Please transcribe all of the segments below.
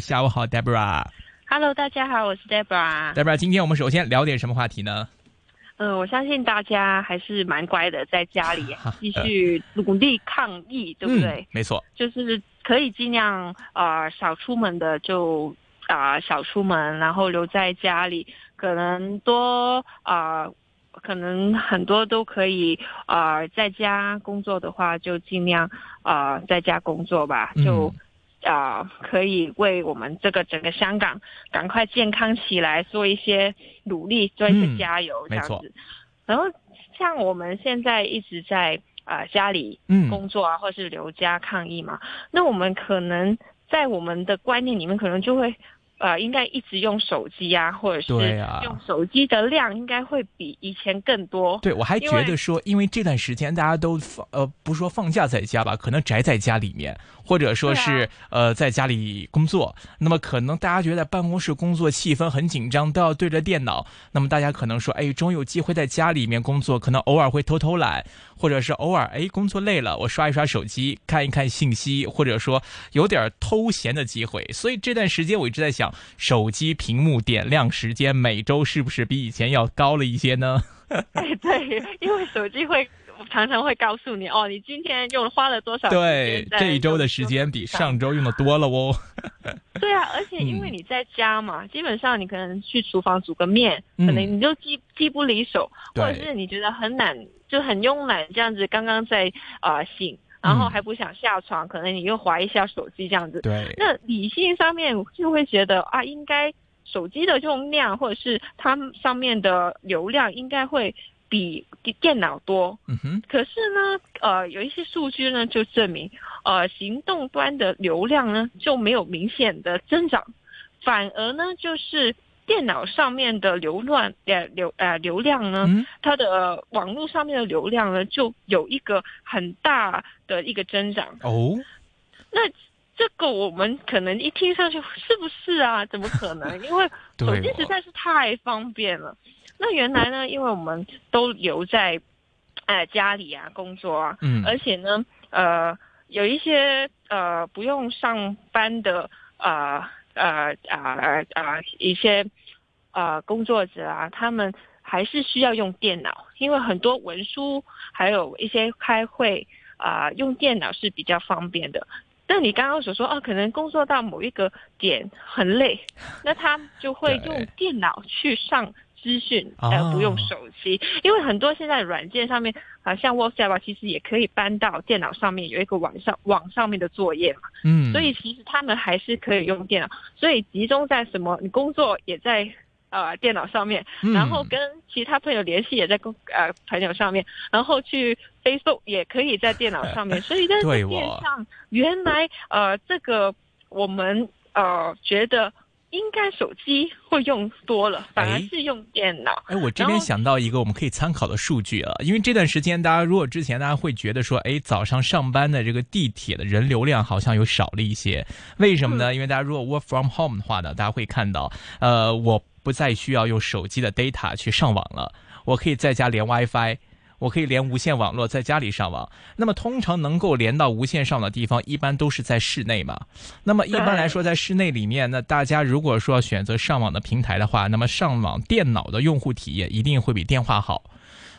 下午好，Debra。Hello，大家好，我是 Debra。Debra，今天我们首先聊点什么话题呢？嗯，我相信大家还是蛮乖的，在家里继续努力抗疫，对不对？没错，就是可以尽量啊少出门的就啊少出门，然后留在家里。可能多啊，可能很多都可以啊在家工作的话，就尽量啊在家工作吧，就。啊，可以为我们这个整个香港赶快健康起来做一些努力，做一些加油这样子。然后像我们现在一直在啊家里工作啊，或是留家抗疫嘛，那我们可能在我们的观念里面，可能就会。呃，应该一直用手机啊，或者是用手机的量应该会比以前更多。对，我还觉得说，因为这段时间大家都放呃，不说放假在家吧，可能宅在家里面，或者说是呃在家里工作，那么可能大家觉得办公室工作气氛很紧张，都要对着电脑。那么大家可能说，哎，终于有机会在家里面工作，可能偶尔会偷偷懒，或者是偶尔哎工作累了，我刷一刷手机，看一看信息，或者说有点偷闲的机会。所以这段时间我一直在想。手机屏幕点亮时间每周是不是比以前要高了一些呢？哎，对，因为手机会常常会告诉你哦，你今天用花了多少？对，这一周的时间比上周用的多了哦。对啊，而且因为你在家嘛，基本上你可能去厨房煮个面，可能你就机机不离手，或者是你觉得很懒，就很慵懒这样子，刚刚在啊醒。然后还不想下床，可能你又划一下手机这样子。对。那理性上面就会觉得啊，应该手机的用量或者是它上面的流量应该会比电脑多。嗯哼。可是呢，呃，有一些数据呢就证明，呃，行动端的流量呢就没有明显的增长，反而呢就是。电脑上面的流量呃流呃流量呢，它的网络上面的流量呢，就有一个很大的一个增长哦。那这个我们可能一听上去是不是啊？怎么可能？因为手机实在是太方便了。那原来呢，因为我们都留在哎家里啊工作啊，嗯，而且呢呃有一些呃不用上班的啊。呃啊啊一些呃工作者啊，他们还是需要用电脑，因为很多文书还有一些开会啊，用电脑是比较方便的。但你刚刚所说啊，可能工作到某一个点很累，那他就会用电脑去上。资讯呃不用手机，因为很多现在软件上面啊，像 WhatsApp 其实也可以搬到电脑上面，有一个网上网上面的作业嘛。嗯，所以其实他们还是可以用电脑，所以集中在什么？你工作也在呃电脑上面，然后跟其他朋友联系也在公呃朋友上面，然后去 Facebook 也可以在电脑上面，所以在电上原来呃这个我们呃觉得。应该手机会用多了，反而是用电脑。哎，我这边想到一个我们可以参考的数据啊，因为这段时间大家如果之前大家会觉得说，哎，早上上班的这个地铁的人流量好像有少了一些，为什么呢？因为大家如果 work from home 的话呢，大家会看到，呃，我不再需要用手机的 data 去上网了，我可以在家连 WiFi。我可以连无线网络在家里上网，那么通常能够连到无线上的地方，一般都是在室内嘛。那么一般来说，在室内里面，那大家如果说选择上网的平台的话，那么上网电脑的用户体验一定会比电话好。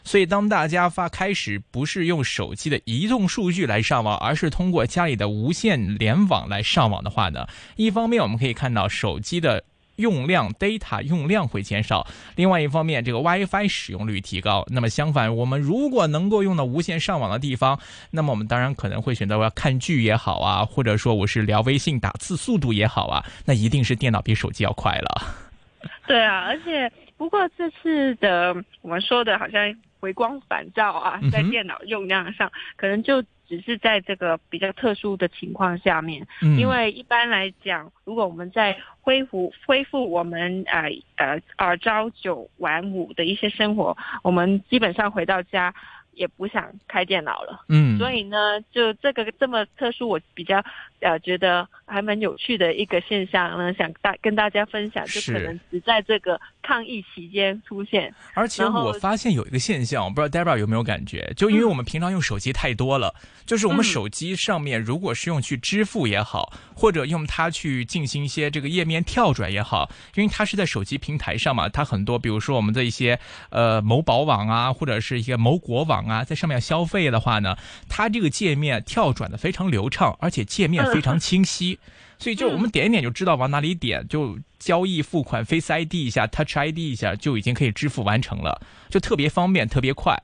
所以当大家发开始不是用手机的移动数据来上网，而是通过家里的无线联网来上网的话呢，一方面我们可以看到手机的。用量 data 用量会减少，另外一方面，这个 WiFi 使用率提高。那么相反，我们如果能够用到无线上网的地方，那么我们当然可能会选择我要看剧也好啊，或者说我是聊微信打字速度也好啊，那一定是电脑比手机要快了。对啊，而且不过这次的我们说的好像回光返照啊，在电脑用量上可能就。只是在这个比较特殊的情况下面，因为一般来讲，如果我们在恢复恢复我们呃呃呃朝九晚五的一些生活，我们基本上回到家也不想开电脑了。嗯，所以呢，就这个这么特殊，我比较呃觉得还蛮有趣的一个现象呢，想大跟大家分享，就可能只在这个抗疫期间出现。而且我发现有一个现象，我不知道 Debra 有没有感觉，就因为我们平常用手机太多了，就是我们手机上面如果是用去支付也好，或者用它去进行一些这个页面跳转也好，因为它是在手机平台上嘛，它很多，比如说我们的一些呃某宝网啊，或者是一些某国网啊，在上面消费的话呢，它这个界面跳转的非常流畅，而且界面非常清晰，所以就我们点一点就知道往哪里点，就交易付款 Face ID 一下，Touch ID 一下就已经可以支付完成了，就特别方便，特别快。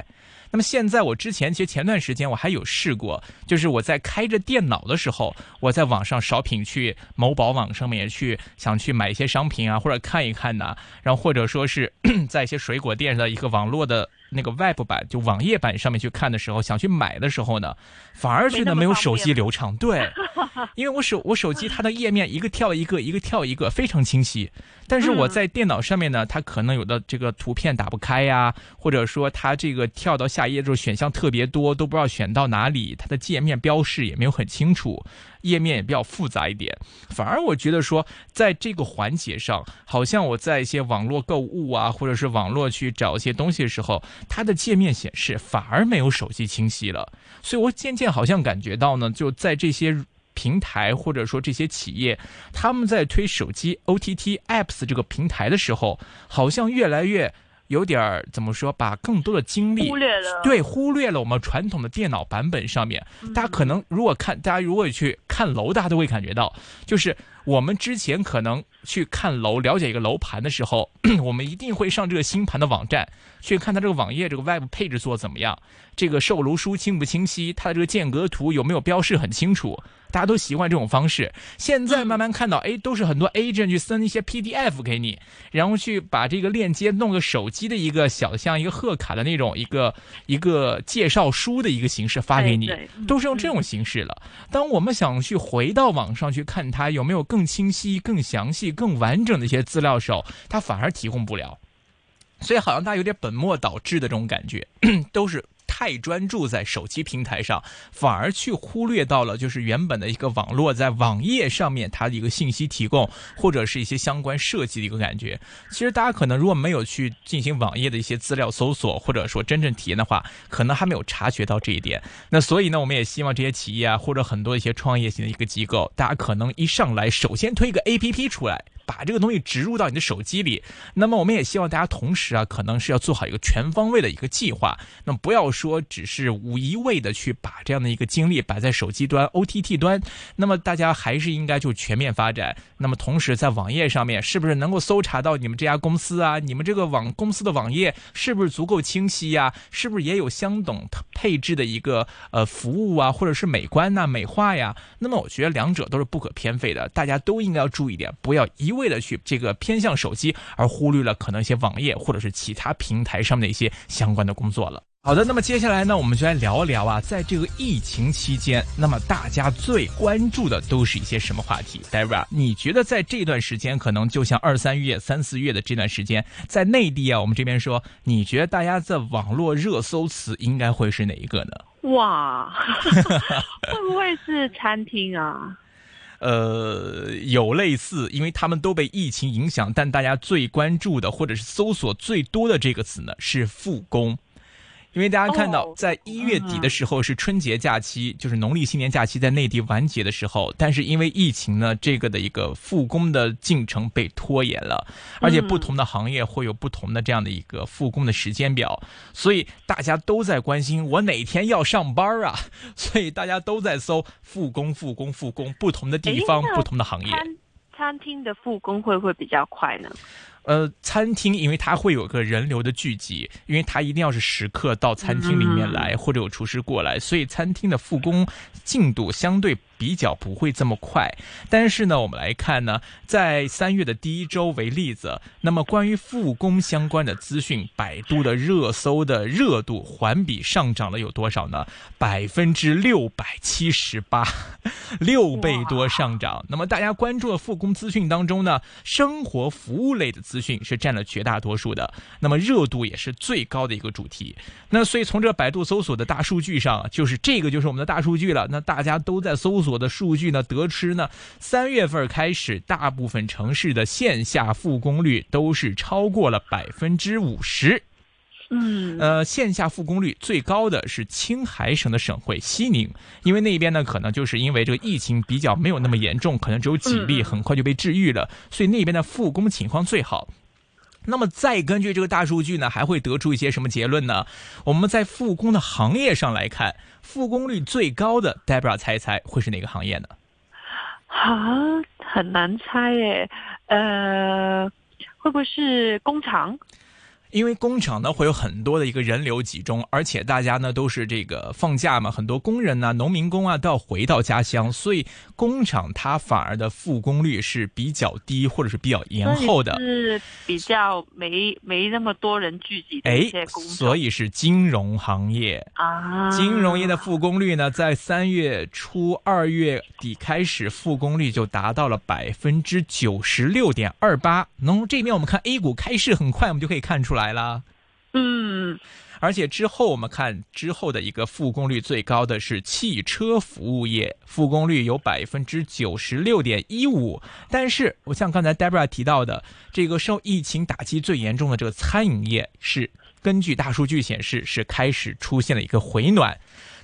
那么现在我之前其实前段时间我还有试过，就是我在开着电脑的时候，我在网上扫品去某宝网上面去想去买一些商品啊，或者看一看呐，然后或者说是 在一些水果店的一个网络的。那个 Web 版就网页版上面去看的时候，想去买的时候呢，反而觉得没有手机流畅。对，因为我手我手机它的页面一个跳一个，一个跳一个，非常清晰。但是我在电脑上面呢，它可能有的这个图片打不开呀，或者说它这个跳到下一页之后选项特别多，都不知道选到哪里，它的界面标示也没有很清楚。页面也比较复杂一点，反而我觉得说，在这个环节上，好像我在一些网络购物啊，或者是网络去找一些东西的时候，它的界面显示反而没有手机清晰了。所以我渐渐好像感觉到呢，就在这些平台或者说这些企业，他们在推手机 OTT apps 这个平台的时候，好像越来越。有点儿怎么说，把更多的精力忽略了，对，忽略了我们传统的电脑版本上面。大家可能如果看，大家如果去看楼，大家都会感觉到，就是我们之前可能去看楼、了解一个楼盘的时候，我们一定会上这个新盘的网站去看它这个网页这个外部配置做怎么样，这个售楼书清不清晰，它的这个间隔图有没有标示很清楚。大家都习惯这种方式，现在慢慢看到，哎，都是很多 agent 去分一些 PDF 给你，然后去把这个链接弄个手机的一个小像一个贺卡的那种一个一个介绍书的一个形式发给你，都是用这种形式了。当我们想去回到网上去看它有没有更更清晰、更详细、更完整的一些资料时候，他反而提供不了，所以好像他有点本末倒置的这种感觉，都是。太专注在手机平台上，反而去忽略到了就是原本的一个网络在网页上面它的一个信息提供，或者是一些相关设计的一个感觉。其实大家可能如果没有去进行网页的一些资料搜索，或者说真正体验的话，可能还没有察觉到这一点。那所以呢，我们也希望这些企业啊，或者很多一些创业型的一个机构，大家可能一上来首先推一个 APP 出来。把这个东西植入到你的手机里，那么我们也希望大家同时啊，可能是要做好一个全方位的一个计划。那么不要说只是无一味的去把这样的一个精力摆在手机端 OTT 端，那么大家还是应该就全面发展。那么同时在网页上面，是不是能够搜查到你们这家公司啊？你们这个网公司的网页是不是足够清晰呀？是不是也有相等配置的一个呃服务啊，或者是美观呐、美化呀？那么我觉得两者都是不可偏废的，大家都应该要注意点，不要一味。为了去这个偏向手机，而忽略了可能一些网页或者是其他平台上面的一些相关的工作了。好的，那么接下来呢，我们就来聊一聊啊，在这个疫情期间，那么大家最关注的都是一些什么话题 d a r a 你觉得在这段时间，可能就像二三月、三四月的这段时间，在内地啊，我们这边说，你觉得大家在网络热搜词应该会是哪一个呢？哇，会不会是餐厅啊？呃，有类似，因为他们都被疫情影响，但大家最关注的或者是搜索最多的这个词呢，是复工。因为大家看到，在一月底的时候是春节假期，就是农历新年假期在内地完结的时候，但是因为疫情呢，这个的一个复工的进程被拖延了，而且不同的行业会有不同的这样的一个复工的时间表，所以大家都在关心我哪天要上班啊，所以大家都在搜复工、复工、复工，不同的地方、不同的行业。餐厅的复工会不会比较快呢？呃，餐厅因为它会有个人流的聚集，因为它一定要是食客到餐厅里面来，或者有厨师过来，所以餐厅的复工进度相对。比较不会这么快，但是呢，我们来看呢，在三月的第一周为例子，那么关于复工相关的资讯，百度的热搜的热度环比上涨了有多少呢？百分之六百七十八，六倍多上涨。那么大家关注的复工资讯当中呢，生活服务类的资讯是占了绝大多数的，那么热度也是最高的一个主题。那所以从这百度搜索的大数据上，就是这个就是我们的大数据了。那大家都在搜索。所的数据呢，得知呢，三月份开始，大部分城市的线下复工率都是超过了百分之五十。嗯，呃，线下复工率最高的是青海省的省会西宁，因为那边呢，可能就是因为这个疫情比较没有那么严重，可能只有几例，很快就被治愈了，所以那边的复工情况最好。那么再根据这个大数据呢，还会得出一些什么结论呢？我们在复工的行业上来看，复工率最高的，Debra 猜一猜会是哪个行业呢？啊，很难猜耶，呃，会不会是工厂？因为工厂呢会有很多的一个人流集中，而且大家呢都是这个放假嘛，很多工人呢、农民工啊都要回到家乡，所以工厂它反而的复工率是比较低或者是比较延后的，是比较没没那么多人聚集的一些工作，所以是金融行业啊，金融业的复工率呢，在三月初、二月底开始复工率就达到了百分之九十六点二八。那这边我们看 A 股开市很快，我们就可以看出来。来啦，嗯，而且之后我们看之后的一个复工率最高的是汽车服务业，复工率有百分之九十六点一五。但是我像刚才 Debra 提到的，这个受疫情打击最严重的这个餐饮业，是根据大数据显示是开始出现了一个回暖。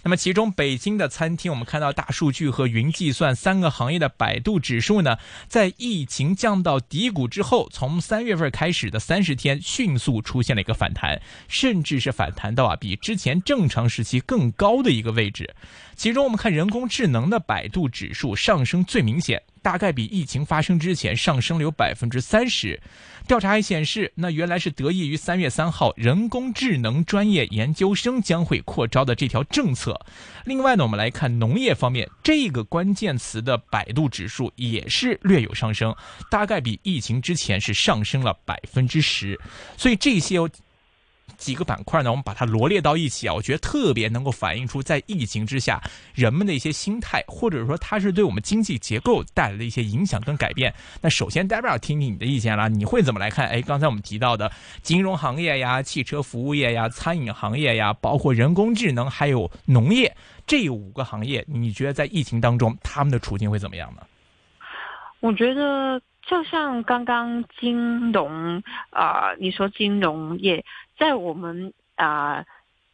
那么，其中北京的餐厅，我们看到大数据和云计算三个行业的百度指数呢，在疫情降到低谷之后，从三月份开始的三十天，迅速出现了一个反弹，甚至是反弹到啊比之前正常时期更高的一个位置。其中，我们看人工智能的百度指数上升最明显。大概比疫情发生之前上升了有百分之三十。调查还显示，那原来是得益于三月三号人工智能专业研究生将会扩招的这条政策。另外呢，我们来看农业方面，这个关键词的百度指数也是略有上升，大概比疫情之前是上升了百分之十。所以这些。几个板块呢？我们把它罗列到一起啊，我觉得特别能够反映出在疫情之下人们的一些心态，或者说它是对我们经济结构带来的一些影响跟改变。那首先，代表听听你的意见啦，你会怎么来看？哎，刚才我们提到的金融行业呀、汽车服务业呀、餐饮行业呀，包括人工智能，还有农业这五个行业，你觉得在疫情当中他们的处境会怎么样呢？我觉得就像刚刚金融啊，你说金融业。在我们啊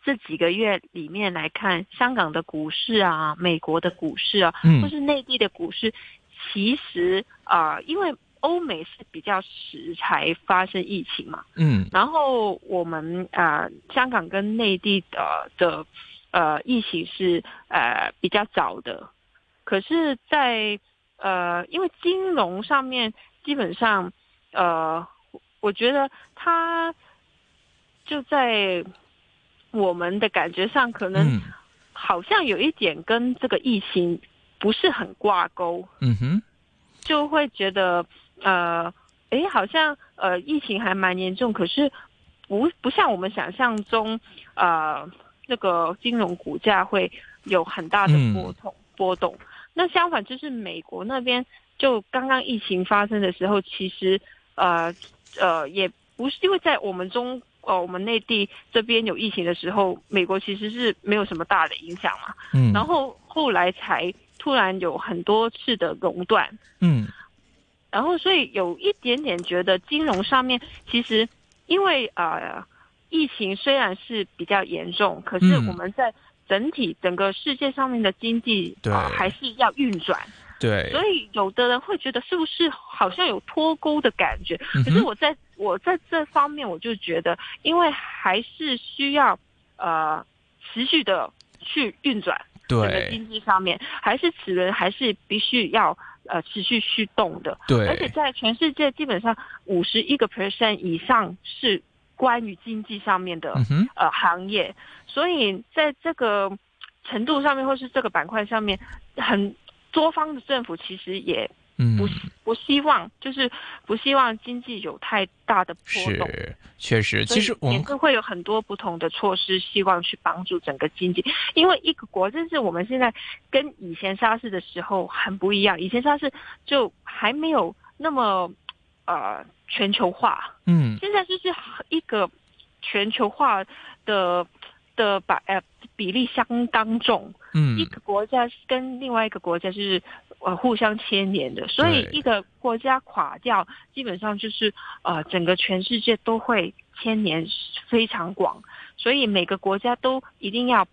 这几个月里面来看，香港的股市啊，美国的股市啊，或是内地的股市，其实啊，因为欧美是比较迟才发生疫情嘛，嗯，然后我们啊香港跟内地的的呃疫情是呃比较早的，可是，在呃因为金融上面基本上呃，我觉得它。就在我们的感觉上，可能好像有一点跟这个疫情不是很挂钩。嗯哼，就会觉得呃，哎，好像呃，疫情还蛮严重，可是不不像我们想象中，呃，那个金融股价会有很大的波动波动。那相反，就是美国那边，就刚刚疫情发生的时候，其实呃呃，也不是因为在我们中。哦，我们内地这边有疫情的时候，美国其实是没有什么大的影响嘛。嗯。然后后来才突然有很多次的熔断。嗯。然后，所以有一点点觉得金融上面其实，因为呃，疫情虽然是比较严重，可是我们在整体整个世界上面的经济啊还是要运转。对。所以有的人会觉得是不是好像有脱钩的感觉？可是我在。我在这方面，我就觉得，因为还是需要呃持续的去运转，整个经济上面，还是齿轮还是必须要呃持续驱动的。对，而且在全世界基本上五十一个 percent 以上是关于经济上面的呃行业，所以在这个程度上面，或是这个板块上面，很多方的政府其实也。不不希望，就是不希望经济有太大的波动。是，确实，其实我们会有很多不同的措施，希望去帮助整个经济。因为一个国，就是我们现在跟以前沙士的时候很不一样。以前沙士就还没有那么呃全球化，嗯，现在就是一个全球化的。的把呃比例相当重，嗯一，个国家跟另外一个国家就是呃互相牵连的，所以一个国家垮掉，基本上就是呃整个全世界都会牵连非常广，所以每个国家都一定要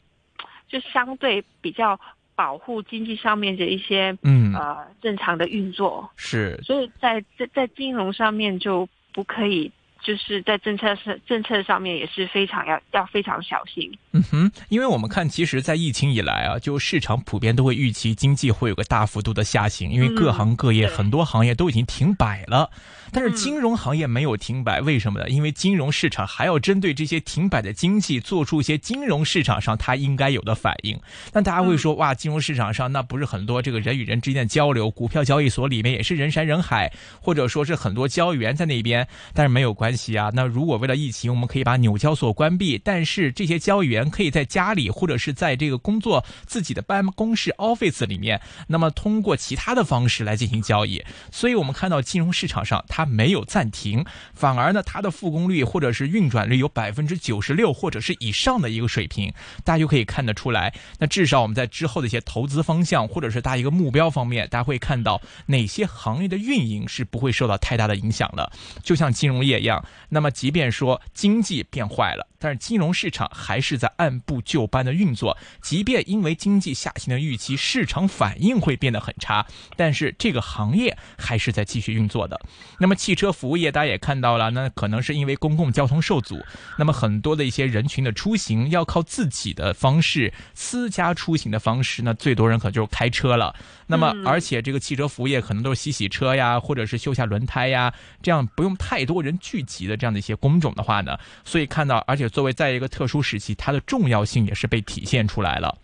就相对比较保护经济上面的一些嗯，呃正常的运作，是，所以在在在金融上面就不可以。就是在政策上政策上面也是非常要要非常小心。嗯哼，因为我们看，其实，在疫情以来啊，就市场普遍都会预期经济会有个大幅度的下行，因为各嗯行各业、对很多行业都已经停摆了，但是嗯金融行业没有停摆，为什么呢？因为金融市场还要针对这些停摆的经济做出一些金融市场上它应该有的反应。那大家会说，哇，金融市场上那不是很多这个人与人之间的交流，股票交易所里面也是人山人海，或者说是很多交易员在那边，但是没有关关系啊。那如果为了疫情，我们可以把纽交所关闭，但是这些交易员可以在家里或者是在这个工作自己的办公室 office 里面，那么通过其他的方式来进行交易。所以我们看到金融市场上它没有暂停，反而呢它的复工率或者是运转率有百分之九十六或者是以上的一个水平，大家就可以看得出来。那至少我们在之后的一些投资方向或者是大一个目标方面，大家会看到哪些行业的运营是不会受到太大的影响的。就像金融业一样，那么即便说经济变坏了，但是金融市场还是在按部就班的运作。即便因为经济下行的预期，市场反应会变得很差，但是这个行业还是在继续运作的。那么汽车服务业大家也看到了，那可能是因为公共交通受阻，那么很多的一些人群的出行要靠自己的方式，私家出行的方式，那最多人可就是开车了。那么嗯而且这个汽车服务业可能都是洗洗车呀，或者是修下轮胎呀，这样不用太多人聚集的这样的一些工种的话呢，所以看到，而且作为在一个特殊时期，它的重要性也是被体现出来了。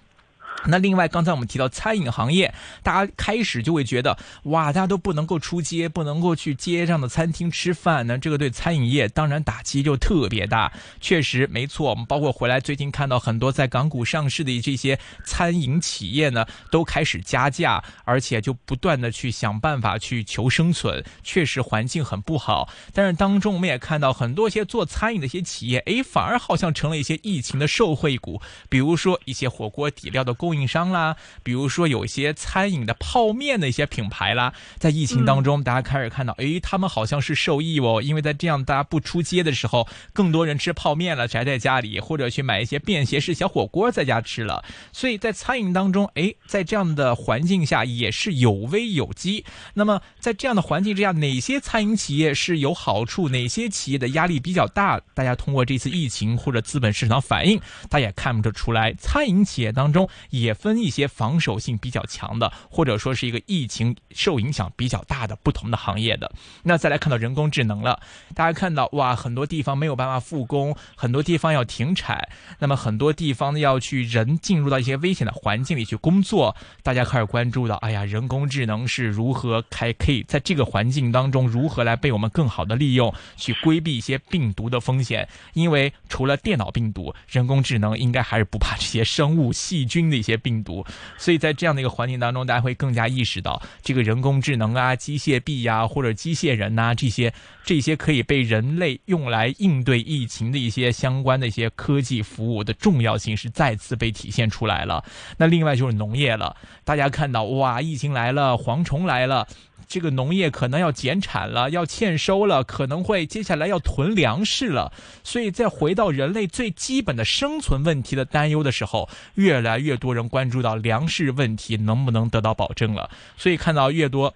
那另外，刚才我们提到餐饮行业，大家开始就会觉得，哇，大家都不能够出街，不能够去街上的餐厅吃饭呢，这个对餐饮业当然打击就特别大。确实，没错，我们包括回来最近看到很多在港股上市的这些餐饮企业呢，都开始加价，而且就不断的去想办法去求生存。确实环境很不好，但是当中我们也看到很多一些做餐饮的一些企业，诶，反而好像成了一些疫情的受惠股，比如说一些火锅底料的供应商啦，比如说有一些餐饮的泡面的一些品牌啦，在疫情当中，大家开始看到，诶，他们好像是受益哦，因为在这样大家不出街的时候，更多人吃泡面了，宅在家里，或者去买一些便携式小火锅在家吃了，所以在餐饮当中，诶，在这样的环境下也是有危有机。那么在这样的环境之下，哪些餐饮企业是有好处，哪些企业的压力比较大？大家通过这次疫情或者资本市场反应，大家也看不出来，餐饮企业当中也也分一些防守性比较强的，或者说是一个疫情受影响比较大的不同的行业的。那再来看到人工智能了，大家看到哇，很多地方没有办法复工，很多地方要停产，那么很多地方要去人进入到一些危险的环境里去工作，大家开始关注到，哎呀，人工智能是如何开可以在这个环境当中如何来被我们更好的利用，去规避一些病毒的风险。因为除了电脑病毒，人工智能应该还是不怕这些生物细菌的一些病毒。所以在这样的一个环境当中，大家会更加意识到这个人工智能啊、机械臂呀、或者机械人呐、这些这些可以被人类用来应对疫情的一些相关的一些科技服务的重要性是再次被体现出来了。那另外就是农业了，大家看到哇，疫情来了，蝗虫来了。这个农业可能要减产了，要欠收了，可能会接下来要囤粮食了，所以在回到人类最基本的生存问题的担忧的时候，越来越多人关注到粮食问题能不能得到保证了，所以看到越多。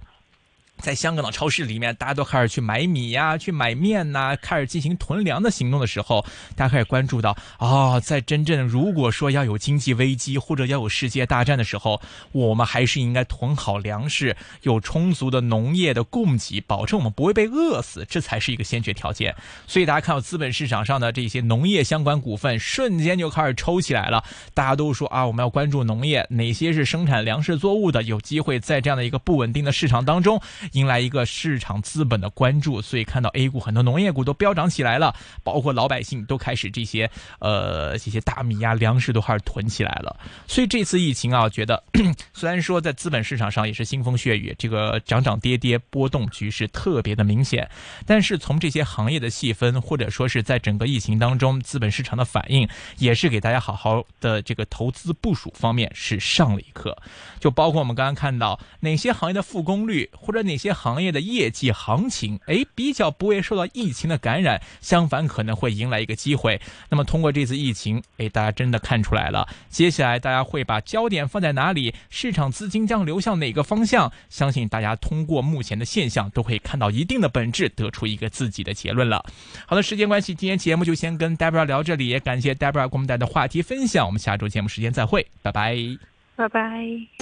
在香港的超市里面，大家都开始去买米呀、去买面呐、开始进行囤粮的行动的时候，大家开始关注到啊、在真正如果说要有经济危机或者要有世界大战的时候，我们还是应该囤好粮食，有充足的农业的供给，保证我们不会被饿死，这才是一个先决条件。所以大家看到资本市场上的这些农业相关股份瞬间就开始抽起来了，大家都说啊，我们要关注农业，哪些是生产粮食作物的，有机会在这样的一个不稳定的市场当中。迎来一个市场资本的关注，所以看到 A 股很多农业股都飙涨起来了，包括老百姓都开始这些呃这些大米呀、粮食都开始囤起来了。所以这次疫情啊，觉得 虽然说在资本市场上也是腥风血雨，这个涨涨跌跌波动局势特别的明显，但是从这些行业的细分，或者说是在整个疫情当中资本市场的反应，也是给大家好好的这个投资部署方面是上了一课。就包括我们刚刚看到哪些行业的复工率，或者哪一些行业的业绩行情，哎，比较不会受到疫情的感染，相反可能会迎来一个机会。那么通过这次疫情，哎，大家真的看出来了，接下来大家会把焦点放在哪里？市场资金将流向哪个方向？相信大家通过目前的现象，都会看到一定的本质，得出一个自己的结论了。好的，时间关系，今天节目就先跟 Debra 聊这里，也感谢 Debra 给我们带来的话题分享。我们下周节目时间再会，拜拜，拜拜。